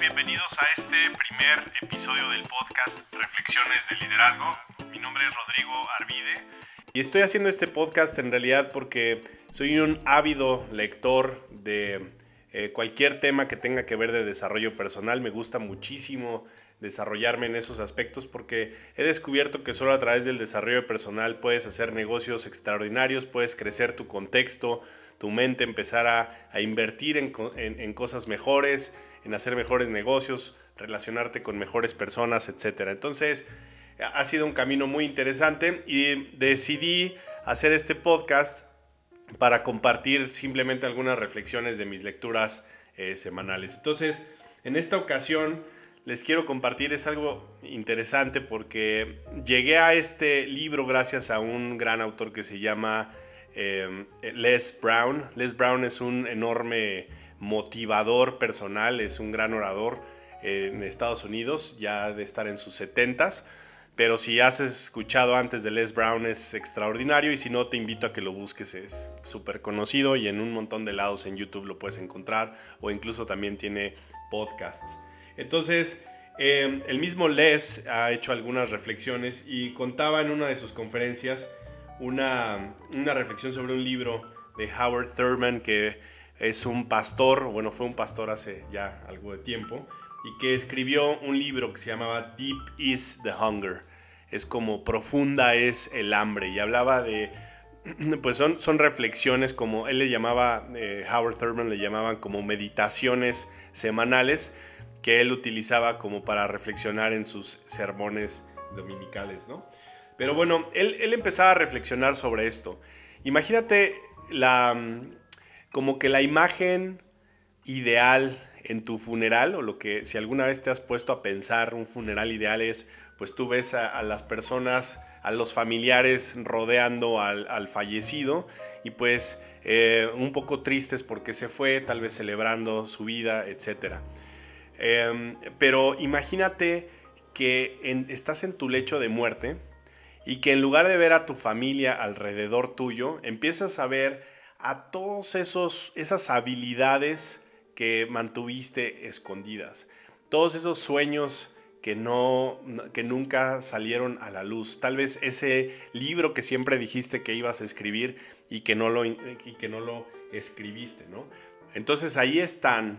bienvenidos a este primer episodio del podcast Reflexiones de Liderazgo. Mi nombre es Rodrigo Arvide y estoy haciendo este podcast en realidad porque soy un ávido lector de eh, cualquier tema que tenga que ver de desarrollo personal. Me gusta muchísimo desarrollarme en esos aspectos porque he descubierto que solo a través del desarrollo personal puedes hacer negocios extraordinarios, puedes crecer tu contexto, tu mente, empezar a, invertir en, cosas mejores, en hacer mejores negocios, relacionarte con mejores personas, etc. Entonces, ha sido un camino muy interesante y decidí hacer este podcast para compartir simplemente algunas reflexiones de mis lecturas eh, semanales. Entonces, en esta ocasión les quiero compartir es algo interesante porque llegué a este libro gracias a un gran autor que se llama em, Les Brown. Les Brown es un enorme motivador personal, es un gran orador en Estados Unidos, ya de estar en sus 70s. Pero si has escuchado antes de Les Brown es extraordinario y si no te invito a que lo busques, es súper conocido y en un montón de lados en YouTube lo puedes encontrar o incluso también tiene podcasts. Entonces, em, el mismo Les ha hecho algunas reflexiones y contaba en una de sus conferencias una, una reflexión sobre un libro de Howard Thurman que es un pastor, bueno, fue un pastor hace ya algo de tiempo, y que escribió un libro que se llamaba Deep is the Hunger. Es como profunda es el hambre y hablaba de, pues son, son reflexiones como él le llamaba, eh, Howard Thurman le llamaban como meditaciones semanales que él utilizaba como para reflexionar en sus sermones dominicales, ¿no? Pero bueno, él, él empezaba a reflexionar sobre esto. Imagínate la, como que la imagen ideal en tu funeral o lo que si alguna vez te has puesto a pensar un funeral ideal es pues tú ves a, las personas a los familiares rodeando al, fallecido y pues eh, un poco tristes porque se fue tal vez celebrando su vida etcétera. Em, pero imagínate que estás en tu lecho de muerte y que en lugar de ver a tu familia alrededor tuyo empiezas a ver a esos esas habilidades que mantuviste escondidas, todos esos sueños que no que nunca salieron a la luz, tal vez ese libro que siempre dijiste que ibas a escribir y que no lo y que no lo escribiste, ¿no? Entonces ahí están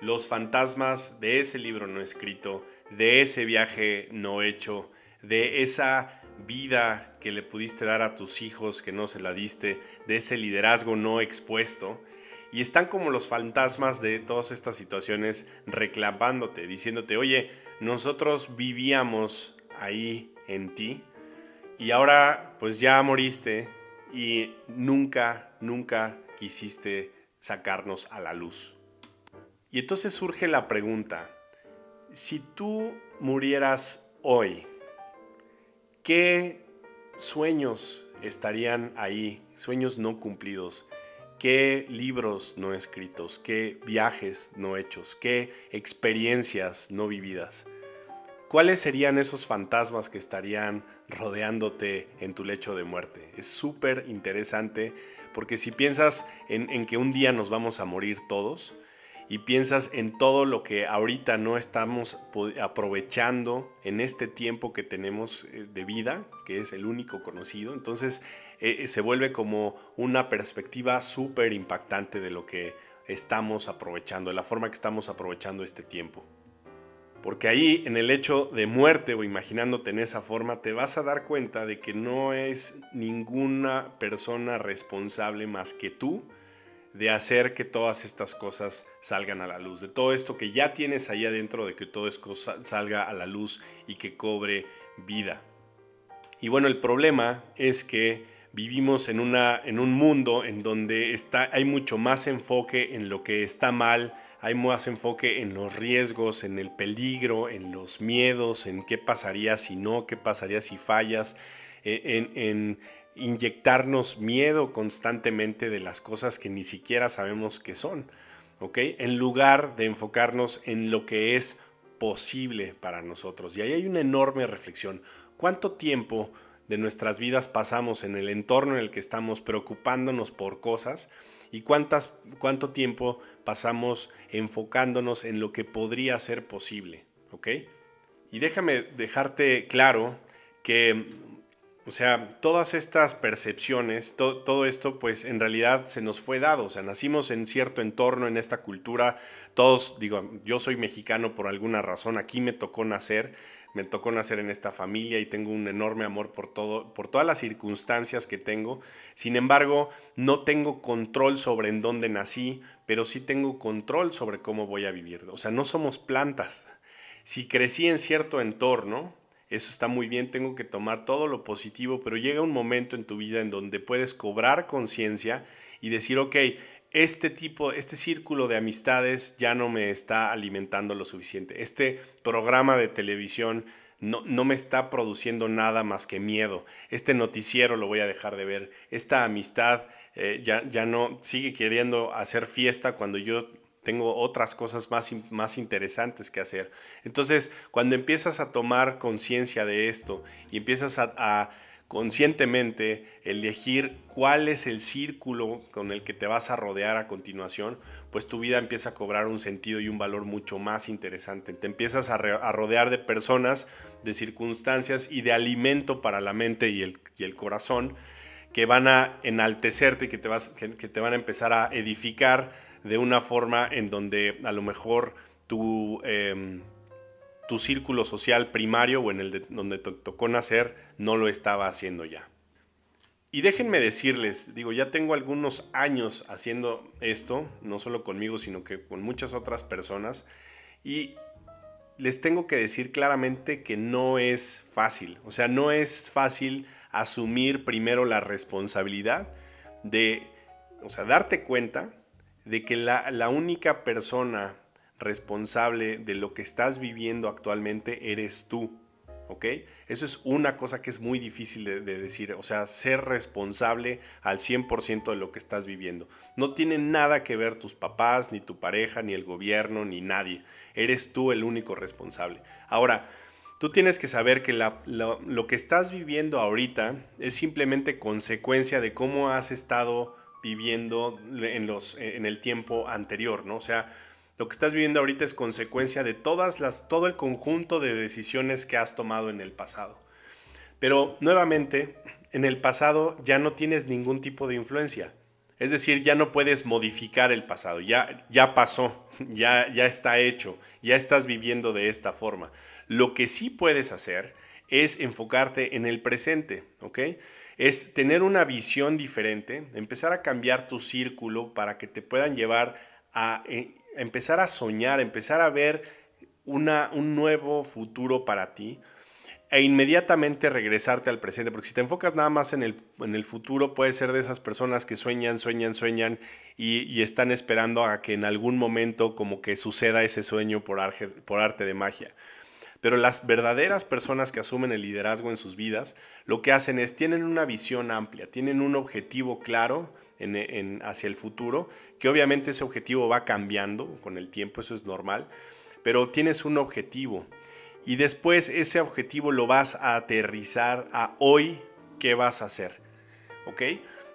los fantasmas de ese libro no escrito, de ese viaje no hecho, de esa vida que le pudiste dar a tus hijos que no se la diste, de ese liderazgo no expuesto y están como los fantasmas de todas estas situaciones reclamándote, diciéndote, oye, nosotros vivíamos ahí en ti y ahora pues ya moriste y nunca, nunca quisiste sacarnos a la luz. Y entonces surge la pregunta, si tú murieras hoy, ¿qué sueños estarían ahí, sueños no cumplidos? qué libros no escritos, qué viajes no hechos, qué experiencias no vividas. ¿Cuáles serían esos fantasmas que estarían rodeándote en tu lecho de muerte? Es súper interesante porque si piensas en, en, que un día nos vamos a morir todos, y piensas en todo lo que ahorita no estamos aprovechando en este tiempo que tenemos eh, de vida, que es el único conocido, entonces eh, eh, se vuelve como una perspectiva súper impactante de lo que estamos aprovechando, de la forma que estamos aprovechando este tiempo. Porque ahí en el hecho de muerte o imaginándote en esa forma, te vas a dar cuenta de que no es ninguna persona responsable más que tú de hacer que todas estas cosas salgan a la luz, de todo esto que ya tienes ahí adentro, de que todo esto salga a la luz y que cobre vida. Y bueno, el problema es que vivimos en, una, en un mundo en donde está, hay mucho más enfoque en lo que está mal, hay más enfoque en los riesgos, en el peligro, en los miedos, en qué pasaría si no, qué pasaría si fallas, en, en inyectarnos miedo constantemente de las cosas que ni siquiera sabemos que son, ¿ok? En lugar de enfocarnos en lo que es posible para nosotros. Y ahí hay una enorme reflexión. ¿Cuánto tiempo de nuestras vidas pasamos en el entorno en el que estamos preocupándonos por cosas y cuántas, cuánto tiempo pasamos enfocándonos en lo que podría ser posible, ¿ok? Y déjame dejarte claro que, o sea, todas estas percepciones, todo esto, pues en realidad se nos fue dado, o sea, nacimos en cierto entorno, en esta cultura, todos, digo, yo soy mexicano por alguna razón, aquí me tocó nacer, me tocó nacer en esta familia y tengo un enorme amor por todo, por todas las circunstancias que tengo. Sin embargo, no tengo control sobre en dónde nací, pero sí tengo control sobre cómo voy a vivir. O sea, no somos plantas. Si crecí en cierto entorno, eso está muy bien, tengo que tomar todo lo positivo, pero llega un momento en tu vida en donde puedes cobrar conciencia y decir, ok, este tipo, este círculo de amistades ya no me está alimentando lo suficiente. Este programa de televisión no, no, me está produciendo nada más que miedo. Este noticiero lo voy a dejar de ver. Esta amistad eh, ya, ya no sigue queriendo hacer fiesta cuando yo tengo otras cosas más, más interesantes que hacer. Entonces, cuando empiezas a tomar conciencia de esto y empiezas a conscientemente elegir cuál es el círculo con el que te vas a rodear a continuación, pues tu vida empieza a cobrar un sentido y un valor mucho más interesante. Te empiezas a, rodear de personas, de circunstancias y de alimento para la mente y el corazón que van a enaltecerte y que te, vas, que, te van a empezar a edificar de una forma en donde a lo mejor tu... Em, tu círculo social primario o en el de, donde te tocó nacer no lo estaba haciendo ya. Y déjenme decirles, digo, ya tengo algunos años haciendo esto, no solo conmigo, sino que con muchas otras personas, y les tengo que decir claramente que no es fácil, o sea, no es fácil asumir primero la responsabilidad de, o sea, darte cuenta de que la, la única persona responsable de lo que estás viviendo actualmente eres tú. ¿Ok? Eso es una cosa que es muy difícil de, decir, o sea, ser responsable al 100% de lo que estás viviendo. No tiene nada que ver tus papás, ni tu pareja, ni el gobierno, ni nadie. Eres tú el único responsable. Ahora, tú tienes que saber que lo que estás viviendo ahorita es simplemente consecuencia de cómo has estado viviendo en, los, en el tiempo anterior, ¿no? O sea, lo que estás viviendo ahorita es consecuencia de todo el conjunto de decisiones que has tomado en el pasado. Pero nuevamente, en el pasado ya no tienes ningún tipo de influencia. Es decir, ya no puedes modificar el pasado, ya, ya pasó, ya, ya está hecho, ya estás viviendo de esta forma. Lo que sí puedes hacer es enfocarte en el presente, ¿ok? Es tener una visión diferente, empezar a cambiar tu círculo para que te puedan llevar a eh, empezar a soñar, empezar a ver una, un nuevo futuro para ti e inmediatamente regresarte al presente, porque si te enfocas nada más en el, en el futuro, puedes ser de esas personas que sueñan, sueñan, sueñan y, están esperando a que en algún momento como que suceda ese sueño por, arte de magia. Pero las verdaderas personas que asumen el liderazgo en sus vidas, lo que hacen es, tienen una visión amplia, tienen un objetivo claro hacia el futuro, que obviamente ese objetivo va cambiando con el tiempo, eso es normal, pero tienes un objetivo y después ese objetivo lo vas a aterrizar a hoy, ¿qué vas a hacer? ¿Ok?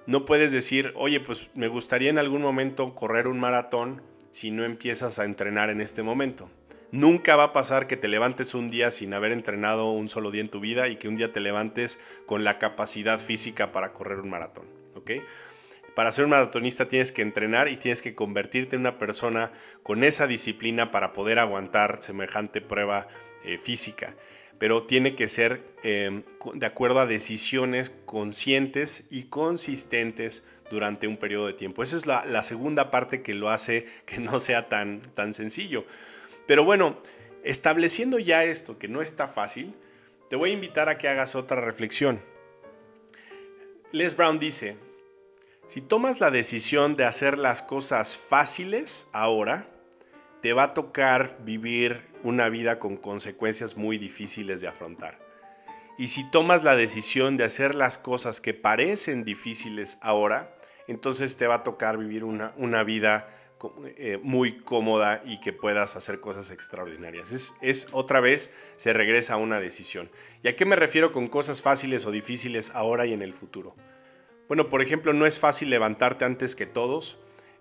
No puedes decir, oye, pues me gustaría en algún momento correr un maratón si no empiezas a entrenar en este momento. Nunca va a pasar que te levantes un día sin haber entrenado un solo día en tu vida y que un día te levantes con la capacidad física para correr un maratón. ¿ok? para ser un maratonista tienes que entrenar y tienes que convertirte en una persona con esa disciplina para poder aguantar semejante prueba eh, física. Pero tiene que ser em, de acuerdo a decisiones conscientes y consistentes durante un periodo de tiempo. Esa es la, segunda parte que lo hace que no sea tan, tan sencillo. Pero bueno, estableciendo ya esto, que no está fácil, te voy a invitar a que hagas otra reflexión. Les Brown dice, si tomas la decisión de hacer las cosas fáciles ahora, te va a tocar vivir una vida con consecuencias muy difíciles de afrontar. Y si tomas la decisión de hacer las cosas que parecen difíciles ahora, entonces te va a tocar vivir una, vida eh, muy cómoda y que puedas hacer cosas extraordinarias. Es, es, otra vez, se regresa a una decisión. ¿Y a qué me refiero con cosas fáciles o difíciles ahora y en el futuro? Bueno, por ejemplo, no es fácil levantarte antes que todos,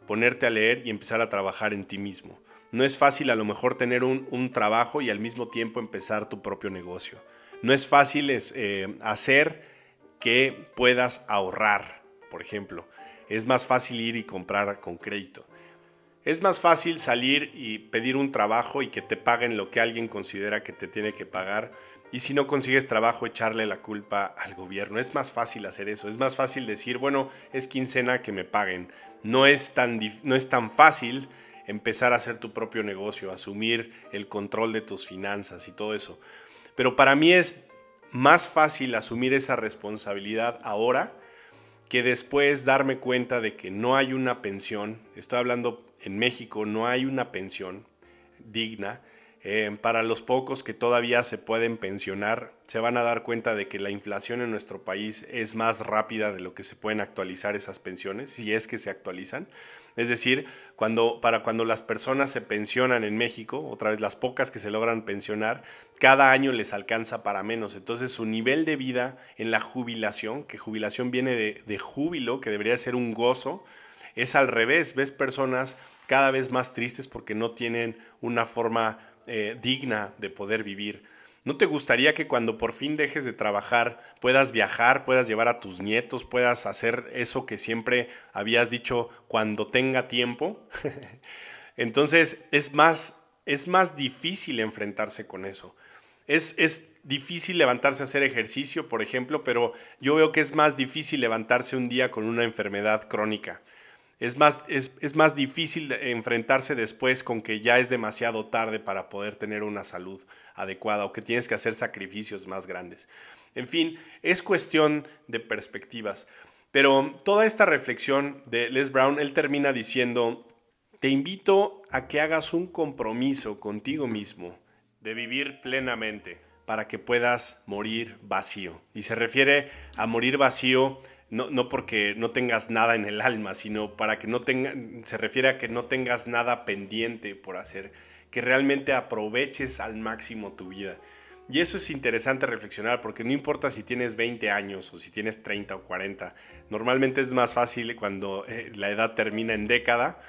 ponerte a leer y empezar a trabajar en ti mismo. No es fácil a lo mejor tener un, trabajo y al mismo tiempo empezar tu propio negocio. No es fácil eh, hacer que puedas ahorrar, por ejemplo. Es más fácil ir y comprar con crédito. Es más fácil salir y pedir un trabajo y que te paguen lo que alguien considera que te tiene que pagar. Y si no consigues trabajo, echarle la culpa al gobierno. Es más fácil hacer eso. Es más fácil decir, bueno, es quincena que me paguen. No es tan, no es tan fácil empezar a hacer tu propio negocio, asumir el control de tus finanzas y todo eso. Pero para mí es más fácil asumir esa responsabilidad ahora que después darme cuenta de que no hay una pensión, estoy hablando en México, no hay una pensión digna. Eh, para los pocos que todavía se pueden pensionar, se van a dar cuenta de que la inflación en nuestro país es más rápida de lo que se pueden actualizar esas pensiones, si es que se actualizan. Es decir, cuando, para cuando las personas se pensionan en México, otra vez las pocas que se logran pensionar, cada año les alcanza para menos. Entonces su nivel de vida en la jubilación, que jubilación viene de, de júbilo, que debería ser un gozo, es al revés. Ves personas cada vez más tristes porque no tienen una forma eh, digna de poder vivir. ¿No te gustaría que cuando por fin dejes de trabajar puedas viajar, puedas llevar a tus nietos, puedas hacer eso que siempre habías dicho cuando tenga tiempo? Entonces es más, es más difícil enfrentarse con eso. Es, es difícil levantarse a hacer ejercicio, por ejemplo, pero yo veo que es más difícil levantarse un día con una enfermedad crónica es más, es, más difícil enfrentarse después con que ya es demasiado tarde para poder tener una salud adecuada o que tienes que hacer sacrificios más grandes. En fin, es cuestión de perspectivas. Pero toda esta reflexión de Les Brown, él termina diciendo, te invito a que hagas un compromiso contigo mismo de vivir plenamente para que puedas morir vacío. Y se refiere a morir vacío no, porque no tengas nada en el alma, sino para que no tenga, se refiere a que no tengas nada pendiente por hacer, que realmente aproveches al máximo tu vida. Y eso es interesante reflexionar porque no importa si tienes 20 años o si tienes 30 o 40, normalmente es más fácil cuando eh, la edad termina en década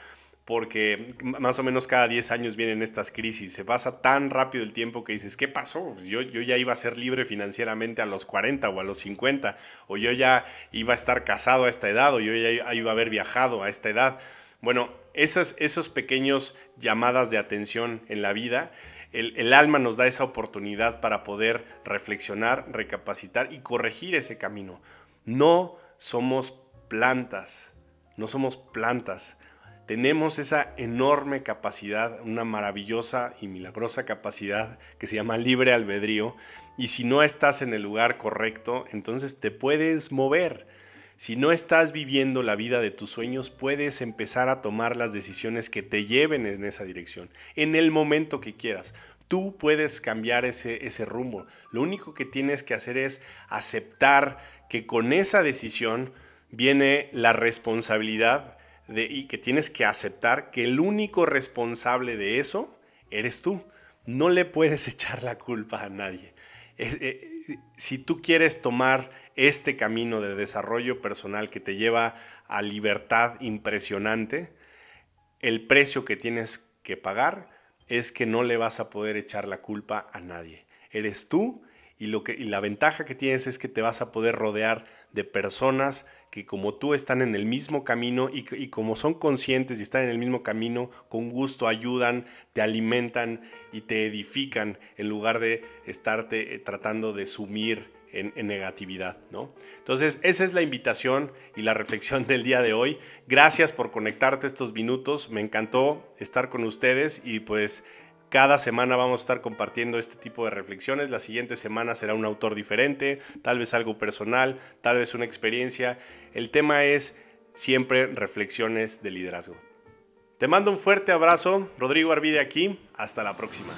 porque más o menos cada 10 años vienen estas crisis. Se pasa tan rápido el tiempo que dices, ¿qué pasó? Yo, yo ya iba a ser libre financieramente a los 40 o a los 50, o yo ya iba a estar casado a esta edad, o yo ya iba a haber viajado a esta edad. Bueno, esas esos pequeños llamadas de atención en la vida, el, el alma nos da esa oportunidad para poder reflexionar, recapacitar y corregir ese camino. No somos plantas, no somos plantas tenemos esa enorme capacidad, una maravillosa y milagrosa capacidad que se llama libre albedrío. Y si no estás en el lugar correcto, entonces te puedes mover. Si no estás viviendo la vida de tus sueños, puedes empezar a tomar las decisiones que te lleven en esa dirección, en el momento que quieras. Tú puedes cambiar ese, ese rumbo. Lo único que tienes que hacer es aceptar que con esa decisión viene la responsabilidad y que tienes que aceptar que el único responsable de eso eres tú. No le puedes echar la culpa a nadie. Eh, si tú quieres tomar este camino de desarrollo personal que te lleva a libertad impresionante, el precio que tienes que pagar es que no le vas a poder echar la culpa a nadie. Eres tú y, lo que, y la ventaja que tienes es que te vas a poder rodear de personas que como tú están en el mismo camino y, y, como son conscientes y están en el mismo camino, con gusto ayudan, te alimentan y te edifican en lugar de estarte eh, tratando de sumir en, en, negatividad, ¿no? Entonces, esa es la invitación y la reflexión del día de hoy. Gracias por conectarte estos minutos. Me encantó estar con ustedes y pues cada semana vamos a estar compartiendo este tipo de reflexiones. La siguiente semana será un autor diferente, tal vez algo personal, tal vez una experiencia. El tema es siempre reflexiones de liderazgo. Te mando un fuerte abrazo, Rodrigo Arvide aquí, hasta la próxima.